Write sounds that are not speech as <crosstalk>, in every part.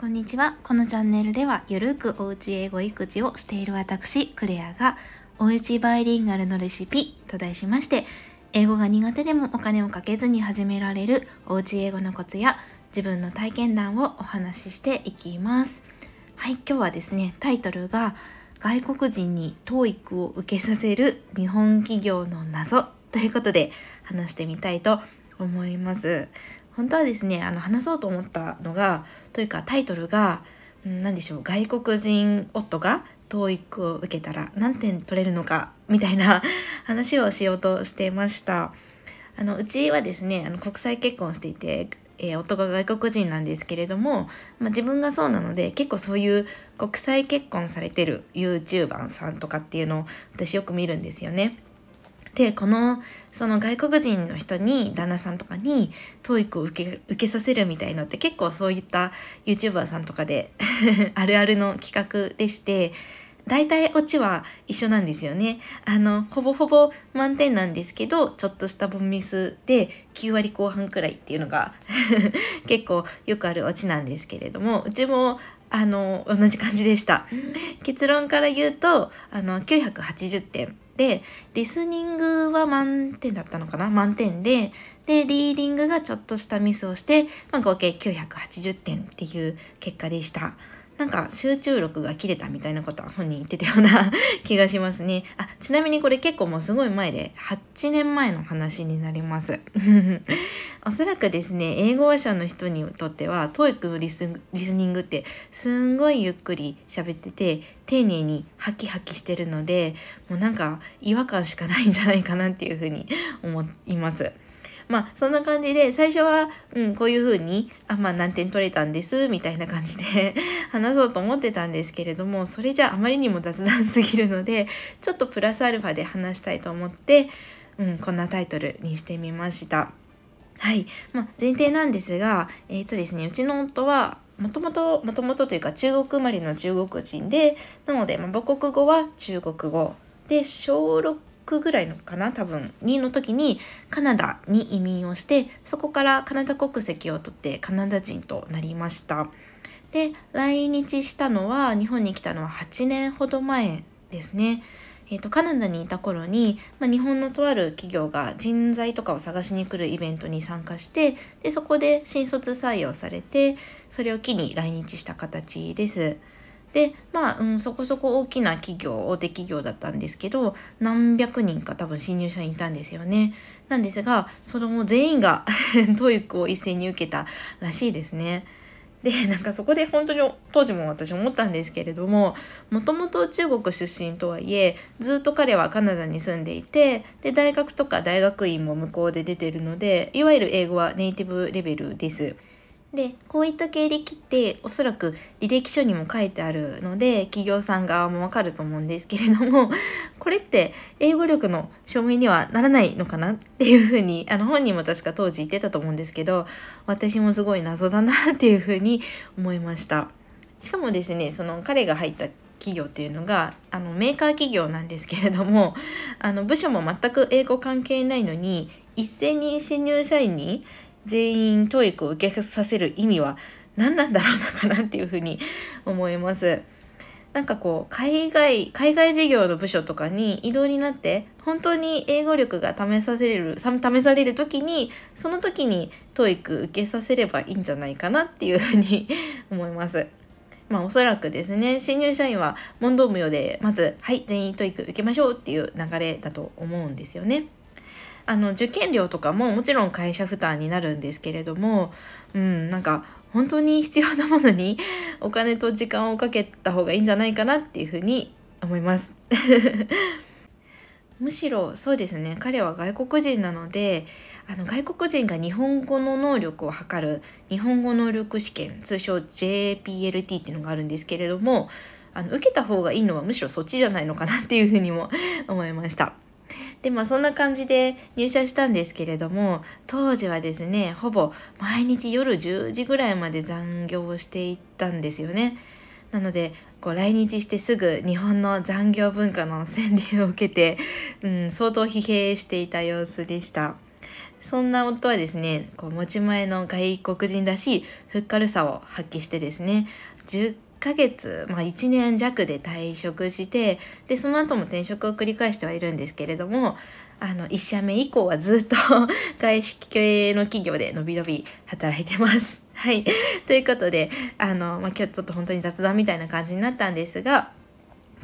こんにちは。このチャンネルでは、ゆるくおうち英語育児をしている私、クレアが、おうちバイリンガルのレシピと題しまして、英語が苦手でもお金をかけずに始められるおうち英語のコツや自分の体験談をお話ししていきます。はい、今日はですね、タイトルが、外国人に TOEIC を受けさせる日本企業の謎ということで話してみたいと思います。本当はですねあの話そうと思ったのがというかタイトルが何でしょう外国人夫が TOEIC を受けたら何点取れるのかみたいな <laughs> 話をしようとしてました。あのうちはですねあの国際結婚していて、えー、夫が外国人なんですけれども、まあ、自分がそうなので結構そういう国際結婚されてる YouTuber さんとかっていうのを私よく見るんですよね。でこのその外国人の人に旦那さんとかに TOEIC を受け受けさせるみたいのって結構そういった YouTuber さんとかで <laughs> あるあるの企画でして大体オチは一緒なんですよね。あの、ほぼほぼ満点なんですけど、ちょっとしたボンミスで9割後半くらいっていうのが <laughs> 結構よくあるオチなんですけれども、うちもあの、同じ感じでした。結論から言うと、あの、980点。で、リスニングは満点だったのかな？満点で、で、リーディングがちょっとしたミスをして、まあ、合計980点っていう結果でした。なんか集中力が切れたみたいなことは本人言ってたような気がしますね。あ、ちなみにこれ結構もうすごい前で、8年前の話になります。<laughs> おそらくですね、英語話者の人にとっては、TOEIC のリスリスニングってすんごいゆっくり喋ってて、丁寧にハキハキしてるので、もうなんか違和感しかないんじゃないかなっていうふうに思います。まあそんな感じで最初は、うん、こういう風にあまあ何点取れたんですみたいな感じで <laughs> 話そうと思ってたんですけれどもそれじゃあまりにも雑談すぎるのでちょっとプラスアルファで話したいと思って、うん、こんなタイトルにしてみました。はい。まあ、前提なんですが、えっ、ー、とですね、うちの夫は、もともと、もともとというか中国生まれの中国人で、なので、まあ、母国語は中国語。で、小6ぐらいのかな多分。2の時にカナダに移民をしてそこからカナダ国籍を取ってカナダ人となりました。で来日したのは日本に来たのは8年ほど前ですね。えーと、カナダにいた頃に、まあ、日本のとある企業が人材とかを探しに来るイベントに参加してでそこで新卒採用されてそれを機に来日した形です。でまあ、うん、そこそこ大きな企業大手企業だったんですけど何百人か多分新入社員いたんですよねなんですがその全員が <laughs> TOEIC を一斉に受けたらしいですねでなんかそこで本当に当時も私思ったんですけれどももともと中国出身とはいえずっと彼はカナダに住んでいてで大学とか大学院も向こうで出てるのでいわゆる英語はネイティブレベルです。でこういった経歴っておそらく履歴書にも書いてあるので企業さん側もわかると思うんですけれども <laughs> これって英語力の証明にはならないのかなっていうふうにあの本人も確か当時言ってたと思うんですけど私もすごい謎だなっていうふうに <laughs> 思いました。しかもですねその彼が入った企業っていうのがあのメーカー企業なんですけれどもあの部署も全く英語関係ないのに一斉に新入社員に全員 TOEIC を受けさせる意味は何なんだろうなかなっていうふうに思います。なんかこう海外海外事業の部署とかに異動になって本当に英語力が試される試される時にその時に TOEIC 受けさせればいいんじゃないかなっていうふうに思います。まあおそらくですね新入社員は問答無用でまずはい全員 TOEIC 受けましょうっていう流れだと思うんですよね。あの受験料とかももちろん会社負担になるんですけれども、うん、なんか本当に必要なものにお金と時間をかけた方がいいんじゃないかなっていうふうに思います。<laughs> むしろそうですね彼は外国人なのであの外国人が日本語の能力を測る日本語能力試験通称 JPLT っていうのがあるんですけれどもあの受けた方がいいのはむしろそっちじゃないのかなっていうふうにも思いました。でまあそんな感じで入社したんですけれども当時はですねほぼ毎日夜10時ぐらいまで残業をしていったんですよね。なのでこう来日してすぐ日本の残業文化の洗礼を受けて、うん、相当疲弊していた様子でした。そんな夫はですねこう持ち前の外国人らしいふっかるさを発揮してですねヶ月、まあ、1年弱で退職してでその後も転職を繰り返してはいるんですけれどもあの1社目以降はずっと <laughs> 外資系の企業でのびのび働いてます。はい。ということで、あの、まあ、今日ちょっと本当に雑談みたいな感じになったんですが、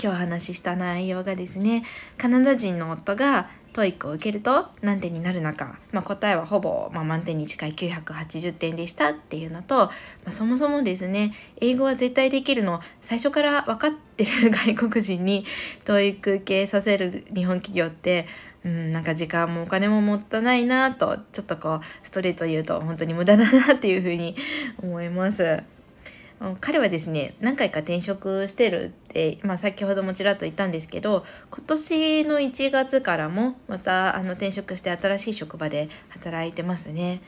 今日お話しした内容がですね、カナダ人の夫が TOEIC を受けると何点になるのか、まあ、答えはほぼ、まあ、満点に近い980点でしたっていうのと、まあ、そもそもですね英語は絶対できるの最初から分かってる <laughs> 外国人に TOEIC受けさせる日本企業ってうん、なんか時間もお金ももったいないなとちょっとこうストレート言うと本当に無駄だなっていうふうに思います。彼はですね何回か転職してるって、まあ、先ほどもちらっと言ったんですけど今年の1月からもまたあの転職して新しい職場で働いてますね。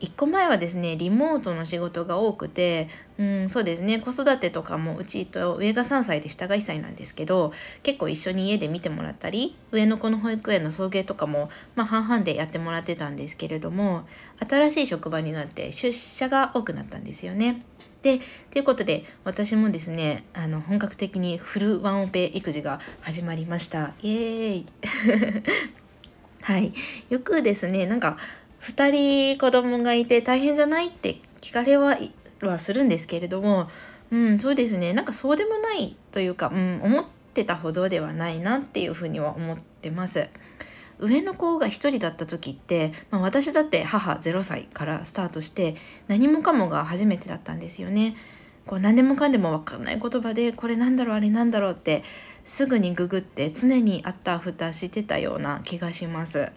1個前はですねリモートの仕事が多くてうんそうですね子育てとかもうちと上が3歳で下が1歳なんですけど結構一緒に家で見てもらったり上の子の保育園の送迎とかも、まあ、半々でやってもらってたんですけれども新しい職場になって出社が多くなったんですよね。でということで私もですねあの本格的にフルワンオペ育児が始まりました。イエーイ。<laughs> はい。よくですねなんか2人子供がいて大変じゃないって聞かれははするんですけれどもうんそうですねなんかそうでもないというか、うん、思ってたほどではないなっていうふうには思ってます。上の子が1人だった時って、まあ、私だって母0歳からスタートして何もかもが初めてだったんですよね。こう何でもかんでも分かんない言葉でこれなんだろうあれなんだろうってすぐにググって常にあったふたしてたような気がします。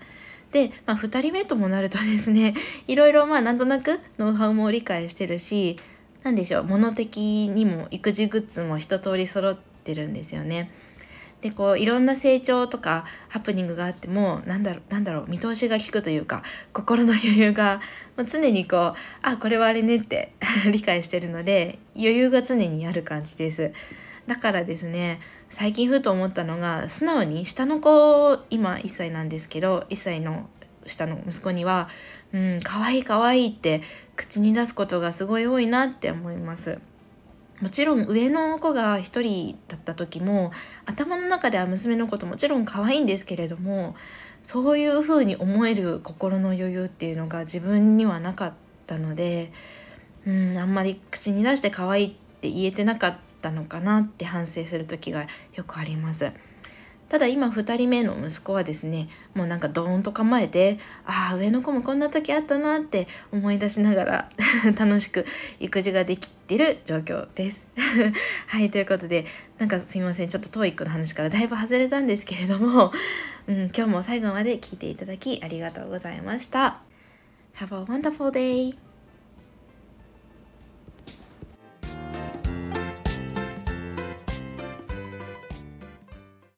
で、まあ、2人目ともなるとですね <laughs> いろいろまあなんとなくノウハウも理解してるし何でしょう物的にも育児グッズも一通り揃ってるんですよね。でこういろんな成長とかハプニングがあってもなんだろうなんだろう見通しが利くというか心の余裕が常にこうあこれはあれねって <laughs> 理解してるので余裕が常にある感じです。だからですね最近ふと思ったのが素直に下の子今1歳なんですけど1歳の下の息子には「うん可愛い可愛いって口に出すことがすごい多いなって思います。もちろん上の子が1人だった時も頭の中では娘のこともちろん可愛いんですけれどもそういうふうに思える心の余裕っていうのが自分にはなかったのでうんあんまり口に出して可愛いって言えてなかったったのかなって反省する時がよくあります。ただ今2人目の息子はですねもうなんかドーンと構えてああ上の子もこんな時あったなって思い出しながら <laughs> 楽しく育児ができてる状況です。<laughs> はいということでなんかすいませんちょっと TOEIC の話からだいぶ外れたんですけれども、うん、今日も最後まで聞いていただきありがとうございました。Have a wonderful day!